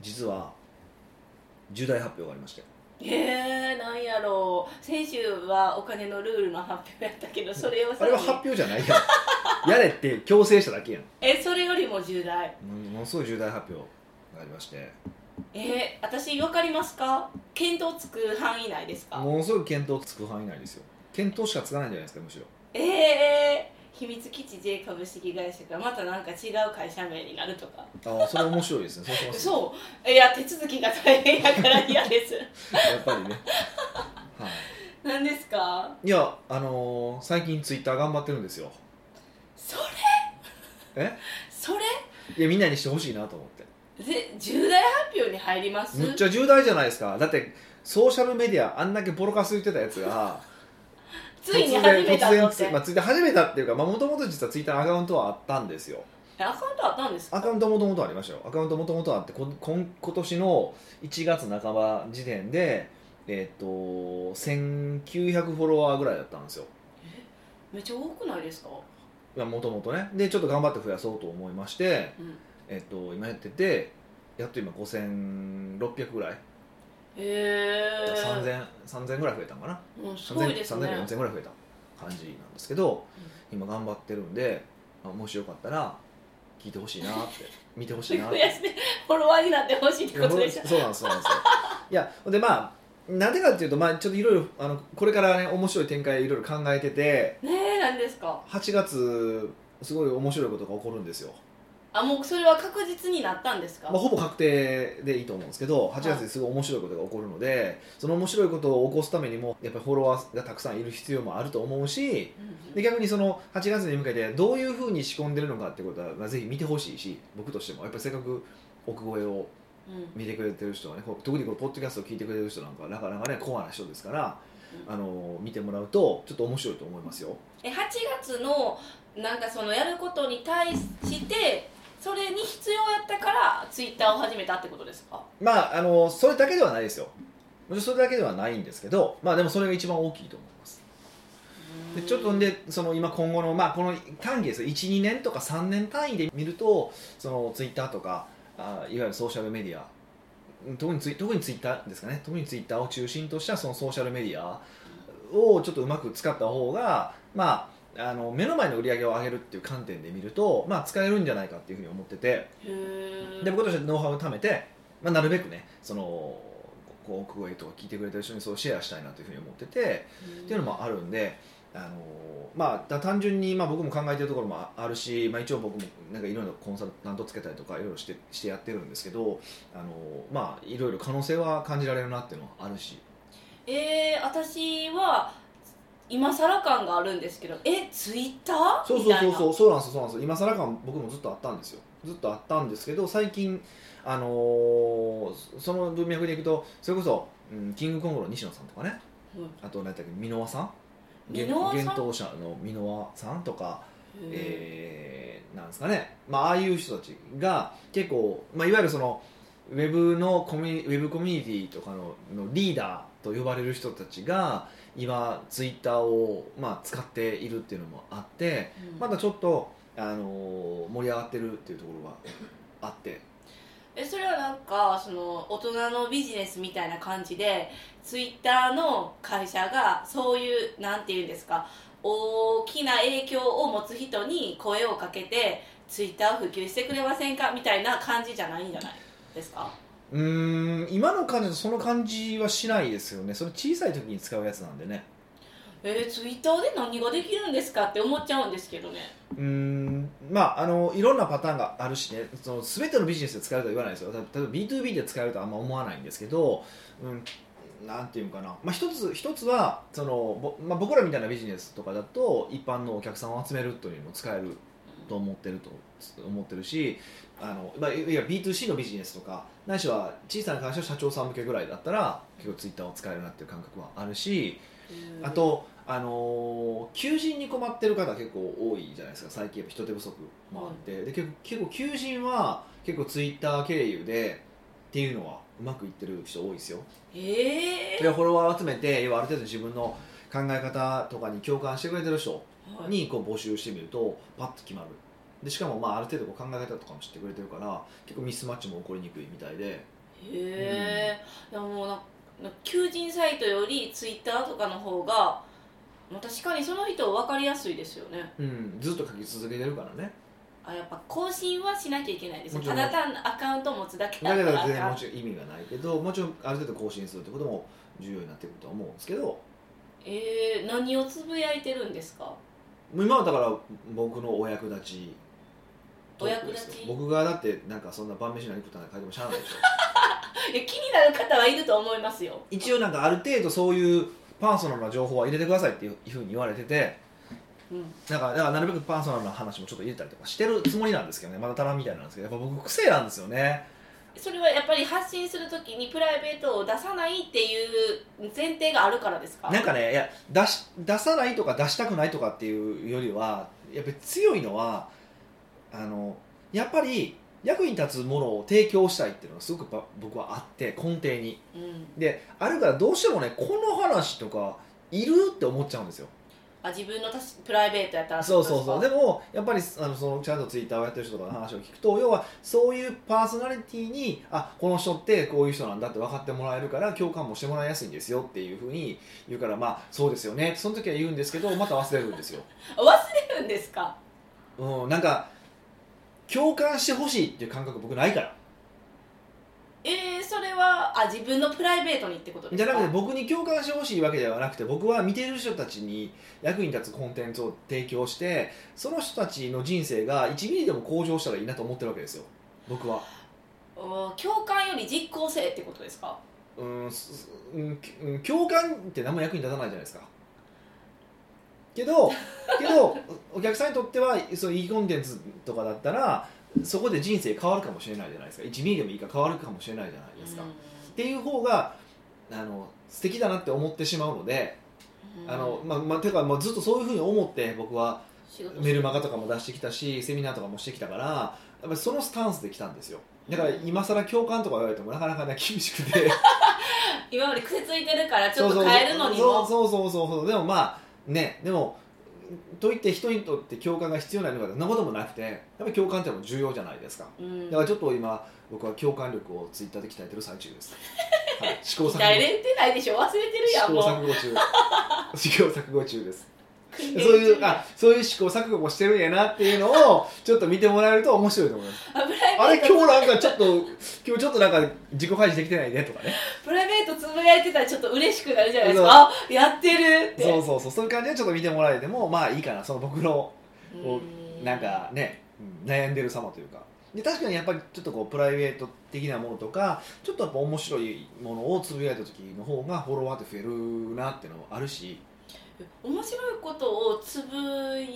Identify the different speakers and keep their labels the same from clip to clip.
Speaker 1: 実は重大発表がありまして。
Speaker 2: えー、なんやろう。先週はお金のルールの発表やったけどそれをさ
Speaker 1: あれは発表じゃないやん。やれって強制しただけやん。
Speaker 2: えそれよりも重大。
Speaker 1: ものすごい重大発表がありまして。
Speaker 2: えー、私分かりますか？見当つく範囲内ですか？
Speaker 1: ものすごい検討つく範囲内ですよ。検討しかつかないんじゃないですかむしろ。
Speaker 2: ええー、秘密基地 J 株式会社がまたなんか違う会社名になるとか。
Speaker 1: ああそれ面白いですね。そう。
Speaker 2: いや手続きが大変やから嫌です。
Speaker 1: やっぱりね。はい。
Speaker 2: 何ですか？
Speaker 1: いやあのー最近ツイッター頑張ってるんですよ。
Speaker 2: それ？
Speaker 1: え？
Speaker 2: それ？
Speaker 1: いやみんなにしてほしいなと思って。
Speaker 2: で重大発表に入ります？
Speaker 1: むっちゃ重大じゃないですか。だってソーシャルメディアあんだけボロカス言ってたやつが
Speaker 2: ついに始めた
Speaker 1: 突然突然つまあ、ツイッター始めたっていうかもともと実はツイッターのアカウントはあったんですよ。
Speaker 2: えアカウントあったんですか？
Speaker 1: アカウントもともとありましたよ。アカウントもともとあってこ今今年の1月半ば時点でえっ、と1900フォロワーぐらいだったんですよ。
Speaker 2: めっちゃ多くないですか？
Speaker 1: もともとね。でちょっと頑張って増やそうと思いまして、
Speaker 2: うん。
Speaker 1: えっと今やっててやっと今5600ぐらい、
Speaker 2: へえ
Speaker 1: 3000 3000ぐらい増えたのかな。
Speaker 2: うんすごいですね。
Speaker 1: 3000 4000ぐらい増えた感じなんですけど、今頑張ってるんで、まあ、もしよかったら聞いてほしいなって見てほしいなって。
Speaker 2: フォロワーになってほしいってことでしょ。
Speaker 1: そうなんですそうなんですよ。いやでまあなんでかっていうと、まあ、ちょっといろいろあのこれからね面白い展開いろいろ考えてて
Speaker 2: ねえ何ですか。
Speaker 1: 8月すごい面白いことが起こるんですよ、
Speaker 2: あもうそれは確実になったんですか、
Speaker 1: まあ、ほぼ確定でいいと思うんですけど8月ですごい面白いことが起こるのでその面白いことを起こすためにもやっぱりフォロワーがたくさんいる必要もあると思うし
Speaker 2: うん
Speaker 1: で逆にその8月に向けてどういうふうに仕込んでるのかってことは、まあ、ぜひ見てほしいし僕としても。やっぱりせっかく奥越えを
Speaker 2: うん。
Speaker 1: 見てくれてる人はねこう特にこのポッドキャストを聞いてくれる人なんかはなかなかねコアな人ですから、あの見てもらうとちょっと面白いと思いますよ。
Speaker 2: え8月のなんかそのやることに対してそれに必要やったからツイッターを始めたってことですか？
Speaker 1: まああのそれだけではないですよ。それだけではないんですけどまあでもそれが一番大きいと思います。でちょっとんでその今今後のまあこの短期です12年とか3年単位で見るとそのツイッターとかあいわゆるソーシャルメディア特にツイ特にツイッターですかね。特にツイッターを中心としたそのソーシャルメディアをちょっとうまく使った方がまああの目の前の売り上げを上げるっていう観点で見ると、まあ、使えるんじゃないかっていうふうに思っててで僕としてはノウハウを貯めて、まあ、なるべくねそのこう奥越えとか聞いてくれてる人にそうシェアしたいなというふうに思っててっていうのもあるんで、あのまあ、だ単純に、まあ、僕も考えてるところもああるし、まあ、一応僕もなんかいろいろコンサルタントつけたりとかいろいろしてしてやってるんですけど、あのまあ、いろいろ可能性は感じられるなっていうのはあるし。
Speaker 2: えー、私は今更感があるんですけどえツイッター？
Speaker 1: そうそうそうそうそうなんですよそうなんですよ。今更感僕もずっとあったんですよ。ずっとあったんですけど最近、あのーその文脈でいくとそれこそ、うん、キングコングの西野さんとかね。
Speaker 2: うん。
Speaker 1: あと何だっけ箕輪さん？
Speaker 2: 箕輪さん？
Speaker 1: 幻冬者の箕輪さんとか
Speaker 2: へ
Speaker 1: えーなんですかね、まあああいう人たちが結構、まあ、いわゆるそのウェブのコミュニウェブコミュニティとかののリーダーと呼ばれる人たちが今ツイッターを、まあ、使っているっていうのもあって
Speaker 2: ーうん。
Speaker 1: まだちょっと、あの盛り上がってるっていうところがあって。
Speaker 2: えそれはなんかその大人のビジネスみたいな感じでツイッターの会社がそういうなんていうんですか大きな影響を持つ人に声をかけてツイッターを普及してくれませんかみたいな感じじゃないんじゃないですか？
Speaker 1: うーん今の感じだとその感じはしないですよね。それ小さい時に使うやつなんでね。
Speaker 2: えー、ツイッターで何ができるんですかって思っちゃうんですけどね。
Speaker 1: うーんまああのいろんなパターンがあるしね。その全てのビジネスで使えるとは言わないですよ。例えば B2B で使えるとはあんま思わないんですけど、うん、なんていうかな、まあ、一つ一つはその、ぼまあ、僕らみたいなビジネスとかだと一般のお客さんを集めるというのも使えると思ってると思ってるしあの、まあ、いわゆる B2C のビジネスとかないしは小さな会社社長さん向けぐらいだったら結構ツイッターを使えるなっていう感覚はあるし
Speaker 2: うん。
Speaker 1: あと、あのー求人に困ってる方結構多いじゃないですか最近やっぱ人手不足もあって、で結構結構求人は結構ツイッター経由でっていうのはうまくいってる人多いですよ。
Speaker 2: えー。
Speaker 1: でフォロワーを集めて要はある程度自分の考え方とかに共感してくれてる人
Speaker 2: はい
Speaker 1: にこう募集してみるとパッと決まる。でしかもまあある程度こう考え方とかも知ってくれてるから結構ミスマッチも起こりにくいみたいで。
Speaker 2: へえ、いやもう求人サイトよりツイッターとかの方がまあ確かにその人分かりやすいですよね。
Speaker 1: うん、ずっと書き続けてるからね。
Speaker 2: あやっぱ更新はしなきゃいけないですただ単にアカウント持つだけだ
Speaker 1: だけど
Speaker 2: ったらあかん
Speaker 1: 全然もちろん意味がないけどもちろんある程度更新するってことも重要になってくるとは思うんですけど。
Speaker 2: えー、何をつぶやいてるんですか？
Speaker 1: 今はだから僕のお役立ち。
Speaker 2: お役立ち？
Speaker 1: 僕がだってなんかそんな晩飯何食ったの書いてもしゃあないでしょ。
Speaker 2: いや気になる方はいると思いますよ。
Speaker 1: 一応なんかある程度そういうパーソナルな情報は入れてくださいっていうふうに言われてて。
Speaker 2: うん。
Speaker 1: だからだからなるべくパーソナルな話もちょっと入れたりとかしてるつもりなんですけどね。まだ足らんみたいなんですけど。やっぱ僕癖なんですよね
Speaker 2: それはやっぱり発信するときにプライベートを出さないっていう前提があるからですか？
Speaker 1: なんかねいや出し出さないとか出したくないとかっていうよりはやっぱり強いのはあのやっぱり役に立つものを提供したいっていうのがすごくば僕はあって根底に。
Speaker 2: うん。
Speaker 1: であるからどうしてもねこの話とかいるって思っちゃうんですよ
Speaker 2: あ自分のたしプライベートやったら
Speaker 1: そうそうそう。
Speaker 2: で
Speaker 1: でもやっぱりあのそのちゃんとツイッターをやってる人とかの話を聞くと要はそういうパーソナリティにあこの人ってこういう人なんだって分かってもらえるから共感もしてもらいやすいんですよっていうふうに言うからまあそうですよね。その時は言うんですけどまた忘れるんですよ、
Speaker 2: 忘れるんですか？
Speaker 1: うん、なんか共感してほしいっていう感覚僕ないから
Speaker 2: えー、それはあ自分のプライベートにってことですか？
Speaker 1: じゃなくて僕に共感してほしいわけではなくて僕は見てる人たちに役に立つコンテンツを提供してその人たちの人生が1ミリでも向上したらいいなと思ってるわけですよ。僕は。
Speaker 2: お共感より実行性ってことですか？
Speaker 1: うんすうんきうん共感って何も役に立たないじゃないですか。けどけどお客さんにとってはそういいコンテンツとかだったらそこで人生変わるかもしれないじゃないですか。1ミリでもいいから変わるかもしれないじゃないですか、っていう方があの素敵だなって思ってしまうので、
Speaker 2: うん。
Speaker 1: あのまあまあ、てか、まあ、ずっとそういうふうに思って僕はメルマガとかも出してきたしセミナーとかもしてきたからやっぱりそのスタンスで来たんですよ。だから今更共感とか言われてもなかなかね厳しくて。
Speaker 2: 今まで癖ついてるからちょっと変えるのにも。
Speaker 1: そうそうそうそうそう。でもまあねでもといって人にとって共感が必要なのかそんなこともなくてやっぱり共感ってのも重要じゃないですか。
Speaker 2: うん。
Speaker 1: だからちょっと今僕は共感力をツイッターで鍛えてる最中です、はい、試行錯誤
Speaker 2: 鍛えれてないでしょ。忘れてるやん
Speaker 1: 試行
Speaker 2: もう
Speaker 1: 錯誤中。試行錯誤中です。
Speaker 2: 訓
Speaker 1: そういうあそういう試行錯誤もしてるんやなっていうのをちょっと見てもらえると面白いと思います。
Speaker 2: あ
Speaker 1: れ今日なんかちょっと今日ちょっとなんか自己開示できてないねとかね。
Speaker 2: プライベートつぶやいてたらちょっっと嬉しくなるじゃないですか。あやってるって。
Speaker 1: そうそうそうそういう感じでちょっと見てもらえてもまあいいかなその僕のこ
Speaker 2: う
Speaker 1: なんかね、うん悩んでる様というか。で確かにやっぱりちょっとこうプライベート的なものとかちょっとやっぱ面白いものをつぶやいた時の方がフォロワーって増えるなっていうのもあるし
Speaker 2: 面白いことをつぶ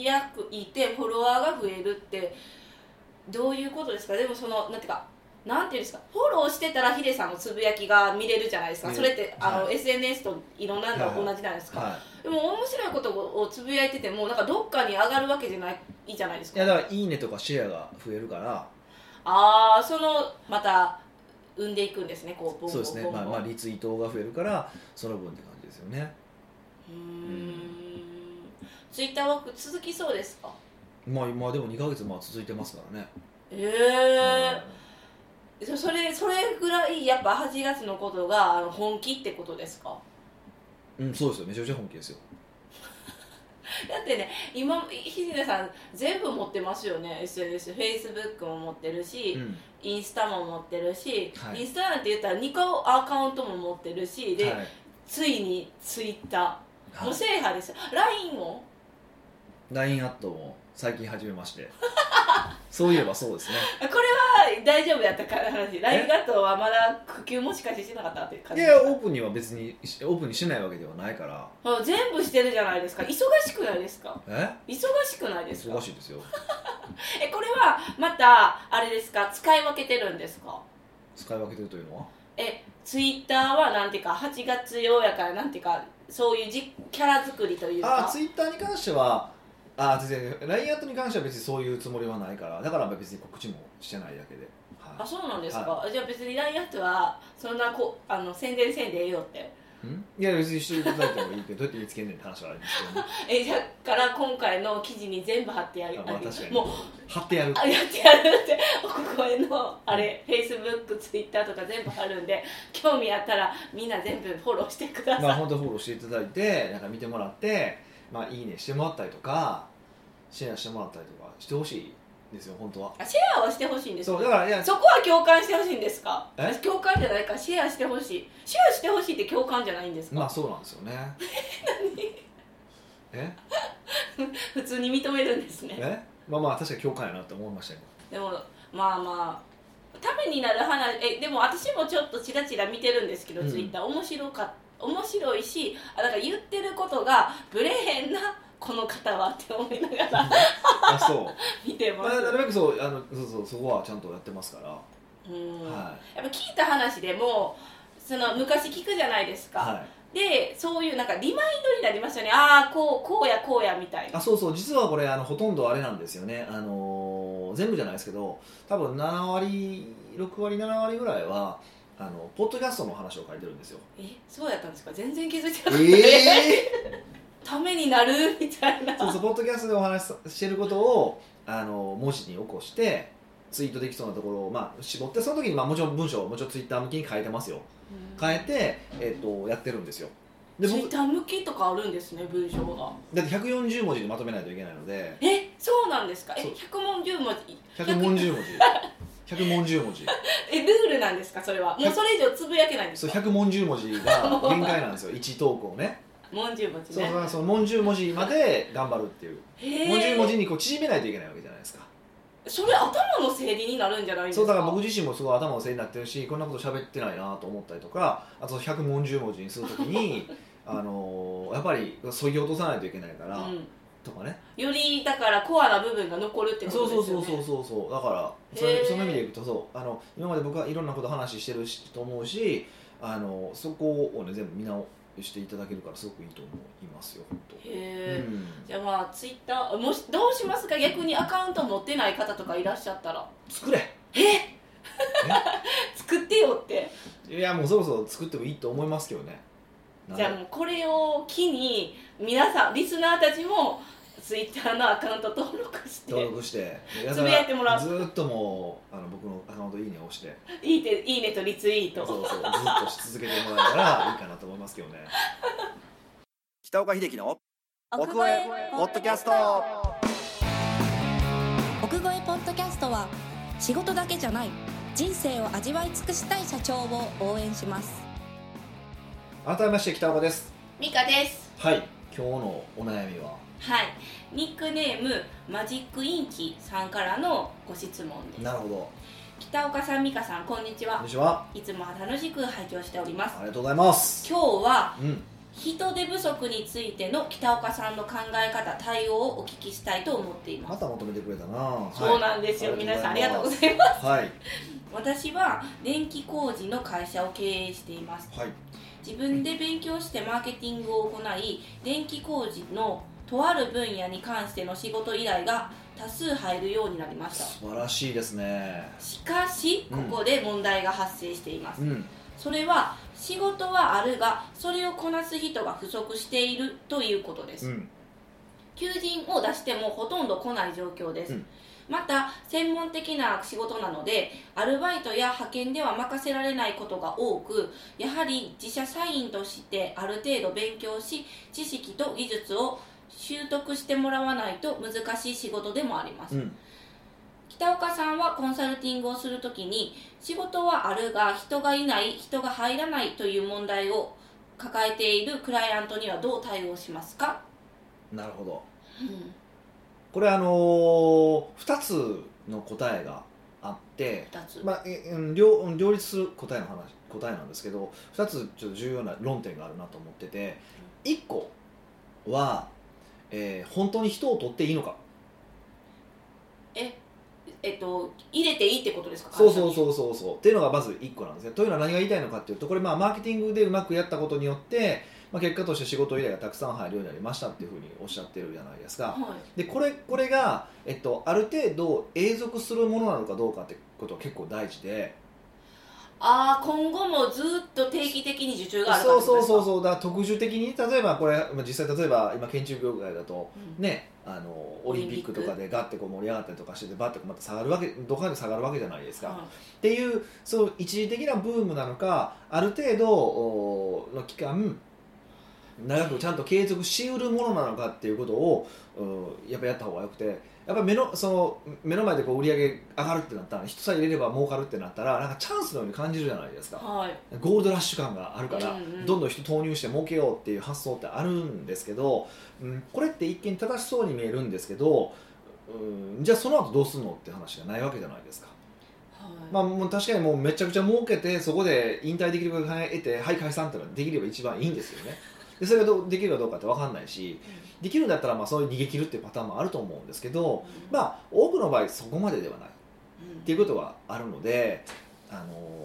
Speaker 2: やくいてフォロワーが増えるってどういうことですか？でもそのなんていうかなんていうんですか？フォローしてたらヒデさんのつぶやきが見れるじゃないですか、
Speaker 1: ね。
Speaker 2: それってあの、
Speaker 1: は
Speaker 2: SNS といろんなの
Speaker 1: はい
Speaker 2: 同じなんですか、
Speaker 1: は
Speaker 2: でも面白いことをつぶやいててもなんかどっかに上がるわけじゃないじゃないです
Speaker 1: い、い
Speaker 2: か
Speaker 1: やだから「いいね」とかシェアが増えるから。
Speaker 2: ああそのまた生んでいくんですね。こうボンボン
Speaker 1: そうですね。
Speaker 2: ボンボン。
Speaker 1: まあ、まあリツイートが増えるからその分って感じですよね
Speaker 2: ツイッターワーク続きそうですか？
Speaker 1: まあまあでも2ヶ月まあ続いてますからね。
Speaker 2: ええそそれそれぐらいやっぱ8月のことが本気ってことですか？
Speaker 1: うん、うんそうですよ。めちゃめちゃ本気ですよ。
Speaker 2: だってね今ひでさん全部持ってますよね。SNS フェイスブックも持ってるし、
Speaker 1: うん。
Speaker 2: インスタも持ってるし、
Speaker 1: はい。
Speaker 2: インスタなんて言ったら2個アカウントも持ってるしで、
Speaker 1: はい。
Speaker 2: ついにツイッター
Speaker 1: はい。
Speaker 2: 制覇です。よ LINE も
Speaker 1: LINE アットも最近始めまして。そういえばそうですね。
Speaker 2: これは大丈夫やったから話 LINE ガットはまだ普及もしかしてしてなかったって感
Speaker 1: い
Speaker 2: じですか？
Speaker 1: やオープンには別にしオープンにしないわけではないから。
Speaker 2: あ全部してるじゃないですか。忙しくないですか？
Speaker 1: え？
Speaker 2: 忙しくないですか？
Speaker 1: 忙しいですよ。
Speaker 2: えこれはまたあれですか？使い分けてるんですか？
Speaker 1: 使い分けてるというのは？
Speaker 2: えツイッターはなんていうか8月ようやからなんていうかそういうじキャラ作りというか。
Speaker 1: あツイッターに関してはあ全然 LINE アットに関しては別にそういうつもりはないからだから別に告知もしてないだけで、はい。
Speaker 2: あそうなんですか、じゃあ別に LINE アットはそんなこあの宣伝せんでええよって。
Speaker 1: んいや別にしていただいてもいいけどどうやって見つけんねんって話はあるんですけどね。
Speaker 2: えじゃあから今回の記事に全部貼ってやる。
Speaker 1: あまあ確かに。
Speaker 2: もう
Speaker 1: 貼ってやる。
Speaker 2: あやってやるって。奥越えのあれフェイスブックツイッターとか全部貼るんで興味あったらみんな全部フォローしてください、
Speaker 1: まあ本当フォローしていただいてなんか見てもらってまあいいねしてもらったりとかシェアしてもらったりとかしてほしいですよ本当は。
Speaker 2: あシェアはしてほしいんですか？
Speaker 1: そうだからいや
Speaker 2: そこは共感してほしいんですか？
Speaker 1: え？
Speaker 2: 共感じゃないかシェアしてほしい。シェアしてほしいって共感じゃないんですか、
Speaker 1: まあそうなんですよね。え？
Speaker 2: 普通に認めるんですね。
Speaker 1: え？まあまあ確かに共感やなって思いましたよ。
Speaker 2: でもまあまあためになる話えでも私もちょっとチラチラ見てるんですけど、
Speaker 1: うん。
Speaker 2: ツイッター。面白か面白いしあなんか言ってることがブレへんなこの方はって思いながら
Speaker 1: あそう。
Speaker 2: 見て
Speaker 1: ま
Speaker 2: す、
Speaker 1: なるべくそうあのそうそうそこはちゃんとやってますから、
Speaker 2: うん。
Speaker 1: は
Speaker 2: やっぱ聞いた話でもその昔聞くじゃないですか、
Speaker 1: いはい。
Speaker 2: でそういうなんかリマインドになりますよね。ああこうこうやこうやみたいな。
Speaker 1: あそうそう。実はこれあのほとんどあれなんですよね、あのー全部じゃないですけど多分7割6割7割ぐらいはあのポッドキャストの話を書いてるんですよ。
Speaker 2: えそうやったんですか？全然気づいてなかった、ためになる？みたいな。
Speaker 1: そうそうポッドキャストでお話ししてることをあの文字に起こしてツイートできそうなところを、まあ、絞ってその時に、まあ、もちろん文章をもちろんツイッター向きに変えてますよ。
Speaker 2: うん。
Speaker 1: 変えて、えっとやってるんですよ。で僕
Speaker 2: ツイッター向きとかあるんですね文章が。
Speaker 1: だって140文字でまとめないといけないので。
Speaker 2: えそうなんですか？え
Speaker 1: そう。
Speaker 2: 100文10文字。
Speaker 1: 140文字。100文字文字。
Speaker 2: えルールなんですかそれは？もうそれ以上つぶやけないんで
Speaker 1: そう
Speaker 2: すか
Speaker 1: 100文字文字が限界なんですよ。1投稿ね
Speaker 2: 文10文字
Speaker 1: そう
Speaker 2: ね
Speaker 1: そうその文字文字まで頑張るっていう。
Speaker 2: へ
Speaker 1: 文字
Speaker 2: え
Speaker 1: 文字にこう縮めないといけないわけじゃないですか。
Speaker 2: それ頭の整理になるんじゃないんですか？
Speaker 1: そうだから僕自身もすごい頭のせいになってるしこんなこと喋ってないなと思ったりとかあと100文字文字にするときに あのーやっぱりそぎ落とさないといけないから、
Speaker 2: うん。
Speaker 1: とかね。
Speaker 2: よりだからコアな部分が残るってこ
Speaker 1: そう
Speaker 2: とですよね。
Speaker 1: そうそうそうそうそうだからそれその意味でいくとそう。あの今まで僕はいろんなこと話してるしと思うしあのそこをね全部見直していただけるからすごくいいと思いますよ本当。
Speaker 2: へえ、
Speaker 1: うん。
Speaker 2: じゃあまあツイッターもしどうしますか？逆にアカウント持ってない方とかいらっしゃったら。
Speaker 1: 作れ。
Speaker 2: え？作ってよって。
Speaker 1: いやもうそろそろ作ってもいいと思いますけどね。
Speaker 2: じゃあもうこれを機に皆さんリスナーたちもツイッターのアカウント登録して。
Speaker 1: 登録して。
Speaker 2: つぶやいてもらう。
Speaker 1: ずーっともうあの僕のアカウントいいね押して。
Speaker 2: いいねいいねとリツイート。
Speaker 1: そうそうずっとし続けてもらえたらいいかなと思いますけどね。北岡秀樹の奥越えポッドキャスト。
Speaker 3: 奥越えポッドキャストは仕事だけじゃない。人生を味わい尽くしたい社長を応援します。
Speaker 1: 改めまして北岡です。
Speaker 2: ミカです。
Speaker 1: はい今日のお悩みは？
Speaker 2: はい。ニックネームマジックインキさんからのご質問です。
Speaker 1: なるほど。
Speaker 2: 北岡さん美香さんこんにちは。
Speaker 1: こんにちは。い
Speaker 2: つも楽しく拝聴しております。
Speaker 1: ありがとうございます。
Speaker 2: 今日は
Speaker 1: うん。
Speaker 2: 人手不足についての北岡さんの考え方対応をお聞きしたいと思っていま
Speaker 1: ますた求めてくれたな。
Speaker 2: そうなんですよ、
Speaker 1: はい。
Speaker 2: 皆さんありがとうご
Speaker 1: い
Speaker 2: ざいます。
Speaker 1: ます。はい。
Speaker 2: 私は電気工事の会社を経営しています。
Speaker 1: はい
Speaker 2: 自分で勉強してマーケティングを行い電気工事のとある分野に関しての仕事依頼が多数入るようになりました。
Speaker 1: 素晴らしいですね。
Speaker 2: しかしここで問題が発生しています、
Speaker 1: うん。
Speaker 2: それは仕事はあるがそれをこなす人が不足しているということです、
Speaker 1: うん。
Speaker 2: 求人を出してもほとんど来ない状況です、
Speaker 1: うん
Speaker 2: また専門的な仕事なのでアルバイトや派遣では任せられないことが多くやはり自社社員としてある程度勉強し知識と技術を習得してもらわないと難しい仕事でもあります、
Speaker 1: うん。
Speaker 2: 北岡さんはコンサルティングをするときに仕事はあるが人がいない人が入らないという問題を抱えているクライアントにはどう対応しますか、
Speaker 1: なるほど。
Speaker 2: うん
Speaker 1: これあのー、2つの答えがあって
Speaker 2: 2つ、
Speaker 1: まあ、両うん両立する答えの話答えなんですけど2つちょっと重要な論点があるなと思ってて1個は、えー本当に人を取っていいのか。
Speaker 2: ええっと入れていいってことですか？
Speaker 1: そうそう
Speaker 2: う
Speaker 1: そうそうそう。っていうのがまず1個なんですね。というのは何が言いたいのかっていうとこれまあマーケティングでうまくやったことによって、まあ、結果として仕事依頼がたくさん入るようになりましたっていうふうにおっしゃってるじゃないですか。
Speaker 2: はい。
Speaker 1: でこれこれが、えっと、ある程度永続するものなのかどうかってことは結構大事で。
Speaker 2: ああ今後もずっと定期的に受注がある
Speaker 1: そうそうそう
Speaker 2: う
Speaker 1: そう。だ特殊的に例えばこれまあ実際例えば今建築業界だと
Speaker 2: うん。
Speaker 1: ねあのオリンピックとかでガッてこう盛り上がったりとかしててバッてまた下がるわけどこかで下がるわけじゃないですか、っていうそう一時的なブームなのかある程度おの期間長くちゃんと継続しうるものなのかっていうことをうんやっぱやった方がよくてやっぱ目のその目の前でこう売り上げ上がるってなったら人さえ入れれば儲かるってなったらなんかチャンスのように感じるじゃないですか。
Speaker 2: はい。
Speaker 1: ゴールドラッシュ感があるから、
Speaker 2: うんうん。
Speaker 1: どんどん人投入して儲けようっていう発想ってあるんですけど、うん、これって一見正しそうに見えるんですけど、うん、じゃあその後どうするのって話がないわけじゃないですか。
Speaker 2: はい。
Speaker 1: まあ、もう確かにもうめちゃくちゃ儲けてそこで引退できるか得てはい解散ってのはできれば一番いいんですよねでそれがどうできるかどうかって分かんないしできるんだったらまあそういう逃げ切るっていうパターンもあると思うんですけど、まあ多くの場合そこまでではない。
Speaker 2: うん。
Speaker 1: っていうことはあるので、あの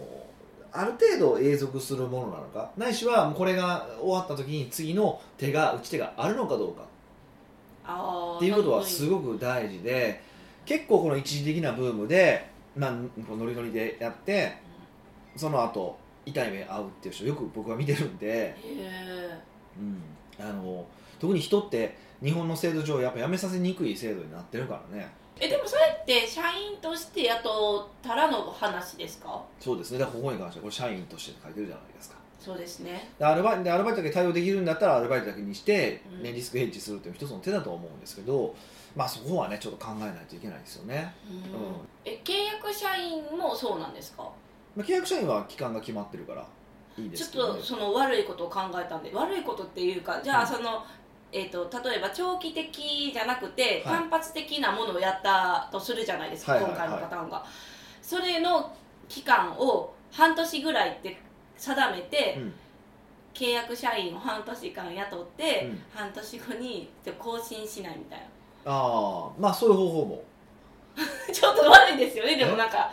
Speaker 1: ある程度永続するものなのかないしはこれが終わった時に次の手が打ち手があるのかどうか。っていうことはす
Speaker 2: い
Speaker 1: ごく大事で結構この一時的なブームで、まあ、ノリノリでやってその後痛い目合うっていう人よく僕は見てるんで、うん、あの特に人って日本の制度上やっぱ辞めさせにくい制度になってるからね。
Speaker 2: えでもそれって社員として雇ったらの話ですか？
Speaker 1: そうですね。だからここに関してはこれ社員として書いてるじゃないですか。
Speaker 2: そうですね。
Speaker 1: でアルバイでアルバイトだけ対応できるんだったらアルバイトだけにして、
Speaker 2: うん
Speaker 1: ねリスクヘッジするっていう一つの手だと思うんですけど、まあ、そこはねちょっと考えないといけないですよね、
Speaker 2: うん。
Speaker 1: うん。
Speaker 2: え契約社員もそうなんですか？
Speaker 1: まあ、契約社員は期間が決まってるからいいで
Speaker 2: ちょっと、その悪いことを考えたんで悪いことっていうかじゃあ
Speaker 1: うん。
Speaker 2: その、えー、と例えば長期的じゃなくて
Speaker 1: はい。
Speaker 2: 単発的なものをやったとするじゃないですか、
Speaker 1: はいはいはい。
Speaker 2: 今回のパターンが。それの期間を半年ぐらいって定めて、
Speaker 1: うん。
Speaker 2: 契約社員を半年間雇って、
Speaker 1: うん。
Speaker 2: 半年後に更新しないみたいな。
Speaker 1: ああまあそういう方法も、
Speaker 2: ちょっと悪いですよねでもなんか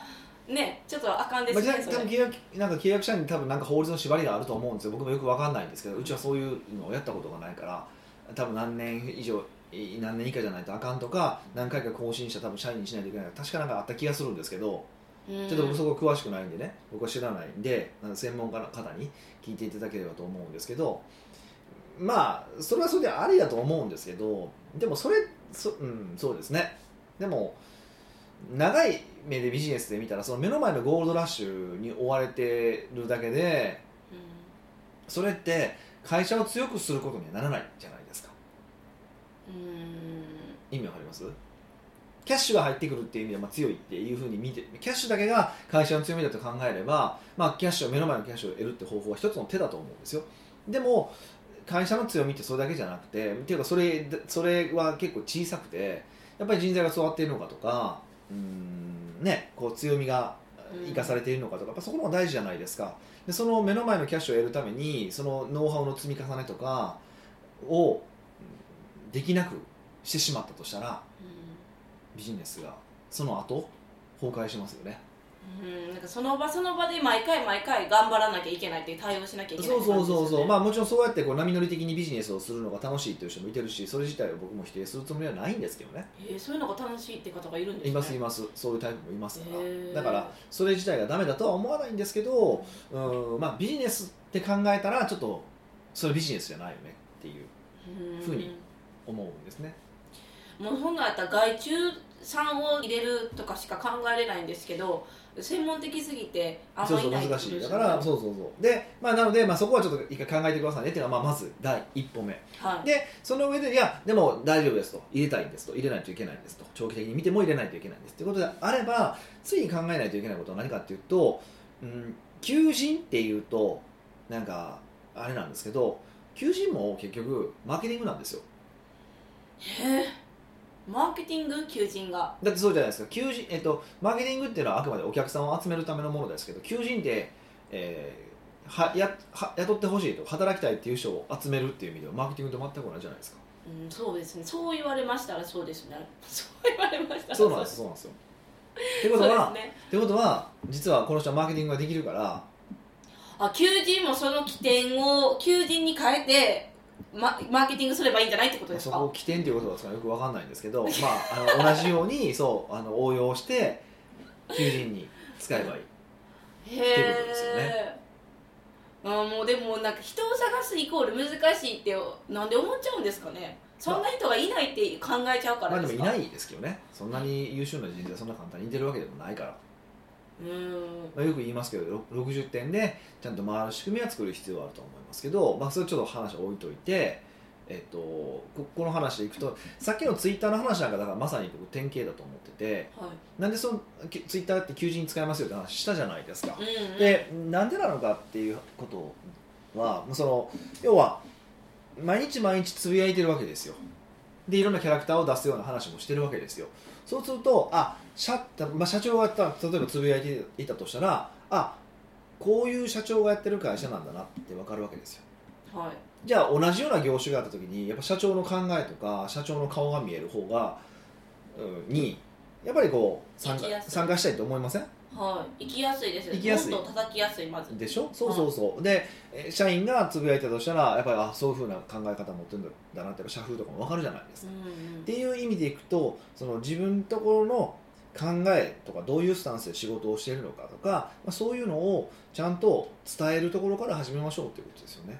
Speaker 2: ねちょっとあかんで
Speaker 1: ますあ、
Speaker 2: ねそれ
Speaker 1: じゃあ多分契約なんか契約社員に多分なんか法律の縛りがあると思うんですよ。僕もよくわかんないんですけどうちはそういうのをやったことがないから多分何年以上い何年以下じゃないとあかんとか何回か更新したら多分社員にしないといけない確かなんかあった気がするんですけど
Speaker 2: うん。
Speaker 1: ちょっと僕そこ詳しくないんでね僕は知らないんであの専門家の方に聞いていただければと思うんですけどまあそれはそれでありだと思うんですけどでもそれそ,、うん、そうですね。でも長い目でビジネスで見たらその目の前のゴールドラッシュに追われてるだけでそれって会社を強くすることにはならないじゃないですか。
Speaker 2: うん。うん
Speaker 1: 意味わかります？キャッシュが入ってくるっていう意味ではまあ強いっていうふうに見てキャッシュだけが会社の強みだと考えれば、まあ、キャッシュを目の前のキャッシュを得るって方法は一つの手だと思うんですよ。でも会社の強みってそれだけじゃなくてっていうかそれそれは結構小さくてやっぱり人材が育っているのかとかうーんねこう強みが生かされているのかとかやっぱそこも大事じゃないですか。でその目の前のキャッシュを得るためにそのノウハウの積み重ねとかをうんできなくしてしまったとしたらビジネスがその後崩壊しますよね
Speaker 2: うんなんかその場その場で毎回毎回頑張らなきゃいけないっていう対応しなきゃいけない
Speaker 1: そうそうそうそう、ま
Speaker 2: あ
Speaker 1: あもちろんそうやってこう波乗り的にビジネスをするのが楽しいっていう人もいてるしそれ自体を僕も否定するつもりはないんですけどね。
Speaker 2: えーそういうのが楽しいって方がいるんですね。
Speaker 1: いますいます。そういうタイプもいますから、
Speaker 2: へー。
Speaker 1: だからそれ自体がダメだとは思わないんですけどうんまあビジネスって考えたらちょっとそれビジネスじゃないよねっていう
Speaker 2: うん
Speaker 1: ふうに思うんですね。
Speaker 2: もう本来やったら外注さんを入れるとかしか考えれないんですけど専門的すぎてあん
Speaker 1: そうそう
Speaker 2: まりいない
Speaker 1: 難しい。だからそうそうそう。でまあなので、まあ、そこはちょっと一回考えてくださいねっていうのが、まあ、まず第一歩目。
Speaker 2: はい。
Speaker 1: でその上でいやでも大丈夫ですと。入れたいんですと。入れないといけないんですと。長期的に見ても入れないといけないんですということであれば次に考えないといけないことは何かっていうと、うん、求人っていうとなんかあれなんですけど求人も結局マーケティングなんですよ。
Speaker 2: へえマーケティング求人が。
Speaker 1: だってそうじゃないですか。求人、えっと、マーケティングっていうのはあくまでお客さんを集めるためのものですけど求人って、えーはやは雇ってほしいと働きたいっていう人を集めるっていう意味ではマーケティングと全く同じじゃないですか。
Speaker 2: うんそうですね。そう言われましたらそうですね。そう言われましたら
Speaker 1: そうなんですそうなんですよ。ってことは、
Speaker 2: ね。
Speaker 1: ってことは実はこの人はマーケティングができるから
Speaker 2: あ求人もその起点を求人に変えてママーケティングすればいいんじゃないってことですか？
Speaker 1: そこを起点ということはよく分かんないんですけど、まあ、あの同じようにそうあの応用して求人に使えばいい。
Speaker 2: へ
Speaker 1: っていうことですよ
Speaker 2: えあもうでもなんか人を探すイコール難しいってなんで思っちゃうんですかね？そんな人がいないって考えちゃうか
Speaker 1: まあ
Speaker 2: らですか、
Speaker 1: でもいないですけどね。そんなに優秀な人材そんな簡単にいてるわけでもないから、まあ、よく言いますけどろ60点でちゃんと回る仕組みは作る必要はあると思いますけど、まあ、それちょっと話置いといてえっと、ここの話でいくとさっきのツイッターの話なんかだからまさに僕典型だと思ってて
Speaker 2: はい。
Speaker 1: なんでそのきツイッターって求人使えますよって話したじゃないですか、
Speaker 2: うんうん、
Speaker 1: でなんでなのかっていうことはその要は毎日毎日つぶやいてるわけですよ。でいろんなキャラクターを出すような話もしてるわけですよ。そうするとあ社,、まあ、社長がやった例えばつぶやいていたとしたらあこういう社長がやってる会社なんだなって分かるわけですよ。
Speaker 2: はい。
Speaker 1: じゃあ同じような業種があった時にやっぱ社長の考えとか社長の顔が見える方が、うん、にやっぱりこう参加参加したいと思いません？
Speaker 2: はい。行きやすいです
Speaker 1: 行きやすい。
Speaker 2: 叩きやすいまず。
Speaker 1: でしょ？そうそうそう、でえ社員がつぶやいたとしたらやっぱりあそういうふうな考え方持ってるんだなって社風とかも分かるじゃないですか、
Speaker 2: うんうん。
Speaker 1: っていう意味でいくとその自分のところの考えとかどういうスタンスで仕事をしているのかとか、まあ、そういうのをちゃんと伝えるところから始めましょうっていうことですよね、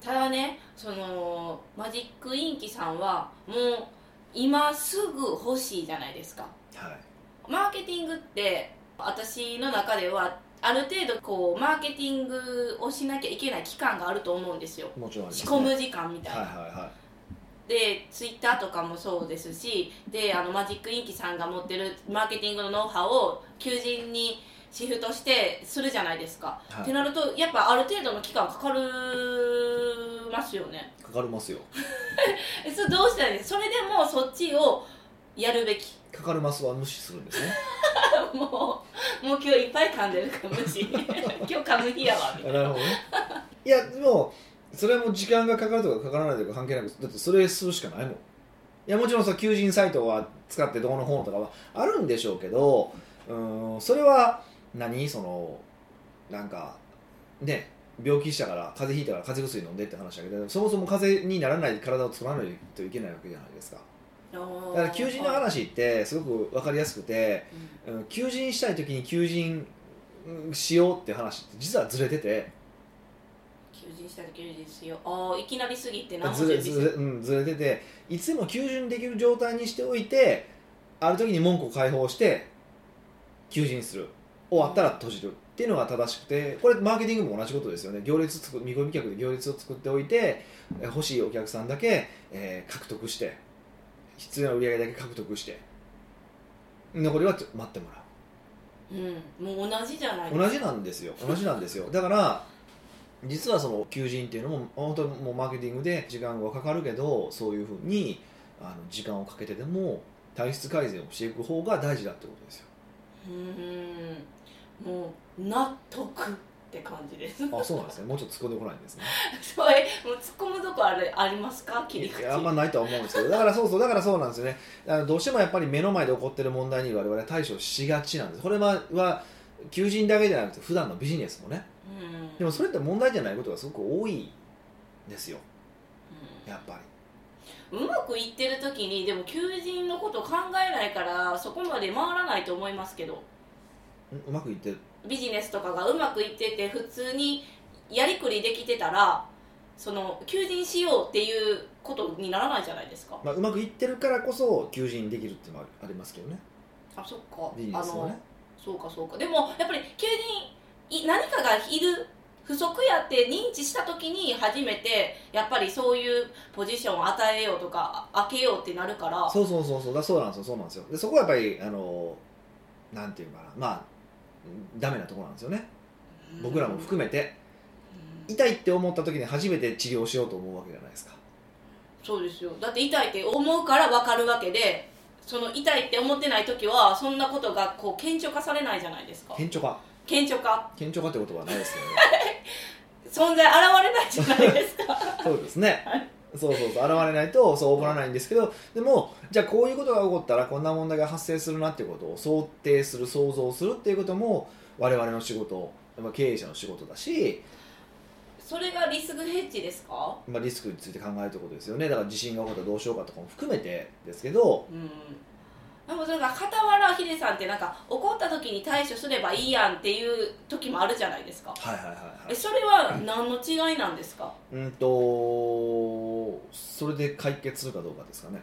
Speaker 2: ただねそのマジックインキさんはもう今すぐ欲しいじゃないですか。
Speaker 1: はい。
Speaker 2: マーケティングって私の中ではある程度こうマーケティングをしなきゃいけない期間があると思うんですよ。
Speaker 1: もちろんあります
Speaker 2: 仕込む時間みたいな、
Speaker 1: はいはいはい
Speaker 2: でツイッターとかもそうですしであのマジックインキさんが持ってるマーケティングのノウハウを求人にシフトしてするじゃないですか、
Speaker 1: はい。
Speaker 2: ってなるとやっぱある程度の期間かかるますよね。
Speaker 1: かかりますよ。
Speaker 2: え それどうしたらいい？それでもそっちをやるべき。
Speaker 1: かかりますは無視するんですね。
Speaker 2: もうもう今日いっぱい噛んでるから無視。今日噛む日やわみたいな。
Speaker 1: なるほどね。いやでもそれはもう時間がかかるとかかからないとか関係なくだってそれするしかないもん。いやもちろんさ求人サイトは使ってどうの本とかはあるんでしょうけどうーんそれは何？そのなんかね病気したから風邪ひいたから風邪薬飲んでって話だけどそもそも風邪にならない体を作らないといけないわけじゃないですか。だから求人の話ってすごく分かりやすくて、うん。求人したい時に求人うんしようって話って実はずれてて
Speaker 2: 求人したら求人しよ。うああいきなりすぎて何も
Speaker 1: ずれずれ,、うん、ずれてていつでも求人できる状態にしておいてある時に門戸を開放して求人する。終わったら閉じる。っていうのが正しくてこれマーケティングも同じことですよね。行列作見込み客で行列を作っておいてえ欲しいお客さんだけ、えー獲得して必要な売り上げだけ獲得して残りは待ってもらう。
Speaker 2: うん。もう同じじゃないですか。
Speaker 1: 同じなんですよ。同じなんですよ。だから実はその求人っていうのも本当にもうマーケティングで時間がかかるけどそういうふうにあの時間をかけてでも体質改善をしていく方が大事だってことですよ。
Speaker 2: うん。もう納得って感じです。
Speaker 1: あそうなんですね。もうちょっと突っ込んでこないんですね。
Speaker 2: それもう突っ込むとこあるありますか？切り口。
Speaker 1: あんまないとは思うんですけど。だからそうそうだからそうなんですよね。あのどうしてもやっぱり目の前で起こってる問題に我々は対処しがちなんです。これはは求人だけじゃなくて普段のビジネスもね。
Speaker 2: うん
Speaker 1: でもそれって問題じゃないことがすごく多いんですよ。やっぱり。
Speaker 2: うまくいってる時にでも求人のこと考えないからそこまで回らないと思いますけど。
Speaker 1: んうまくいってる。
Speaker 2: ビジネスとかがうまくいってて普通にやりくりできてたらその求人しようっていうことにならないじゃないですか。
Speaker 1: まあ、うまくいってるからこそ求人できるっていうのもありますけどね。
Speaker 2: あそっか。
Speaker 1: ビジネスはね。
Speaker 2: そうかそうか。でもやっぱり求人い何かがいる不足やって認知した時に初めてやっぱりそういうポジションを与えようとかあ開けようってなるから。
Speaker 1: そうそうそうそう。だそうなんですよ。そうなんですよ。でそこはやっぱりあのなんていうかな。まあダメなところなんですよね。僕らも含めて。
Speaker 2: うん。
Speaker 1: 痛いって思った時に初めて治療しようと思うわけじゃないですか。
Speaker 2: そうですよ。だって痛いって思うから分かるわけでその痛いって思ってない時はそんなことがこう顕著化されないじゃないですか。
Speaker 1: 顕著化
Speaker 2: 顕著化。
Speaker 1: 顕著化ってことはないですけどね。
Speaker 2: 存在現れないじゃないですか。
Speaker 1: そうですね。そうそうそう現れないとそう起こらないんですけどでもじゃあこういうことが起こったらこんな問題が発生するなっていうことを想定する想像するっていうことも我々の仕事まあ経営者の仕事だし、
Speaker 2: それがリスクヘッジですか？
Speaker 1: まあ、リスクについて考えるってことですよね。だから地震が起こったらどうしようかとかも含めてですけど
Speaker 2: うんでもなんか傍らヒデさんってなんか怒った時に対処すればいいやんっていう時もあるじゃないですか。
Speaker 1: はいはいはいはい。
Speaker 2: えそれは何の違いなんですか？
Speaker 1: うんとそれで解決するかどうかですかね。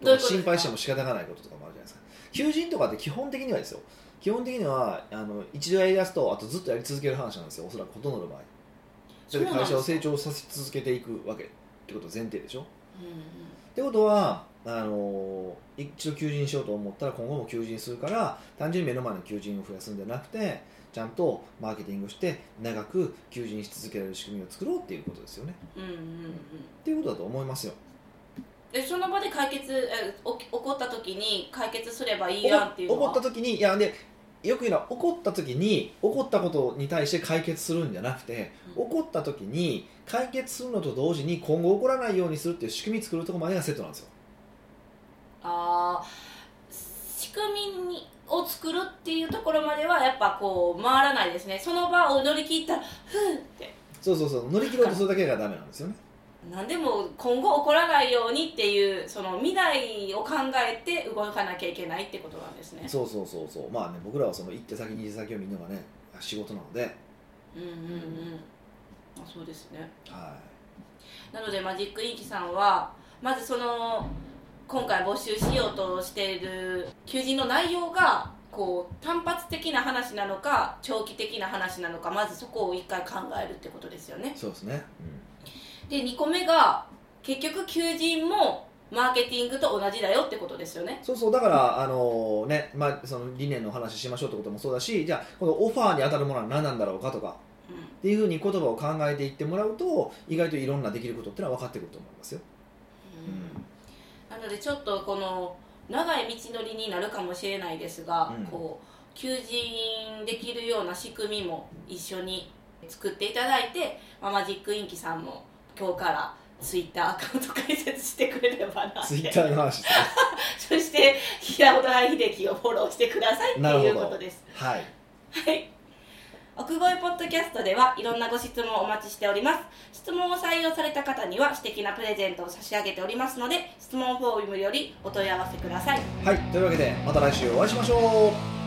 Speaker 2: どういうことですか？
Speaker 1: 心配しても仕方がないこととかもあるじゃないですか。求人とかって基本的にはですよ。基本的にはあの一度やりだすとあとずっとやり続ける話なんですよ。おそらくほとんどの場合。それで会社を成長させ続けていくわけってこと前提でしょ。
Speaker 2: うん。
Speaker 1: ってことはあの一度求人しようと思ったら今後も求人するから単純に目の前の求人を増やすんじゃなくてちゃんとマーケティングして長く求人し続けられる仕組みを作ろうっていうことですよね。
Speaker 2: うんうんうん。うん
Speaker 1: っていうことだと思いますよ。
Speaker 2: でその場で解決えお起こった時に解決すればいいやんっていうのは？
Speaker 1: 怒った時にいやでよく言うのは怒った時に怒ったことに対して解決するんじゃなくて、
Speaker 2: うん。
Speaker 1: 怒った時に解決するのと同時に今後起こらないようにするっていう仕組み作るところまでがセットなんですよ
Speaker 2: あー仕組みにを作るっていうところまではやっぱこう回らないですね。その場を乗り切ったらふーって。
Speaker 1: そうそうそう乗り切ろうとするだけがダメなんですよね。
Speaker 2: 何でも今後起こらないようにっていうその未来を考えて動かなきゃいけないってことなんですね。
Speaker 1: そうそうそうそう。まあね僕らはその行って先に行って先を見るのがね仕事なので、
Speaker 2: うんうんうん。あそうですね。
Speaker 1: は
Speaker 2: なのでマジックインキさんはまずその今回募集しようとしている求人の内容がこう単発的な話なのか長期的な話なのかまずそこを一回考えるってことですよね。
Speaker 1: い、そうですね、
Speaker 2: で2個目が結局求人もマーケティングと同じだよってことですよね。
Speaker 1: そうそうだからあのね、まあ、その理念の話しましょうってこともそうだしじゃあこのオファーに当たるものは何なんだろうかとか
Speaker 2: うん。
Speaker 1: っていうふうに言葉を考えていってもらうと意外といろんなできることっていうのは分かってくると思いますよ。
Speaker 2: なのでちょっとこの長い道のりになるかもしれないですが、
Speaker 1: うん。
Speaker 2: こう求人できるような仕組みも一緒に作っていただいて、まあ、マジックインキさんも今日からツイッターアカウント開設してくれればな
Speaker 1: ツイッターの話
Speaker 2: そして平尾大秀樹をフォローしてくださいっていうことです。
Speaker 1: はい。
Speaker 2: はい奥越ポッドキャストではいろんなご質問をお待ちしております。質問を採用された方には素敵なプレゼントを差し上げておりますので質問フォームよりお問い合わせください。
Speaker 1: はいというわけでまた来週お会いしましょう。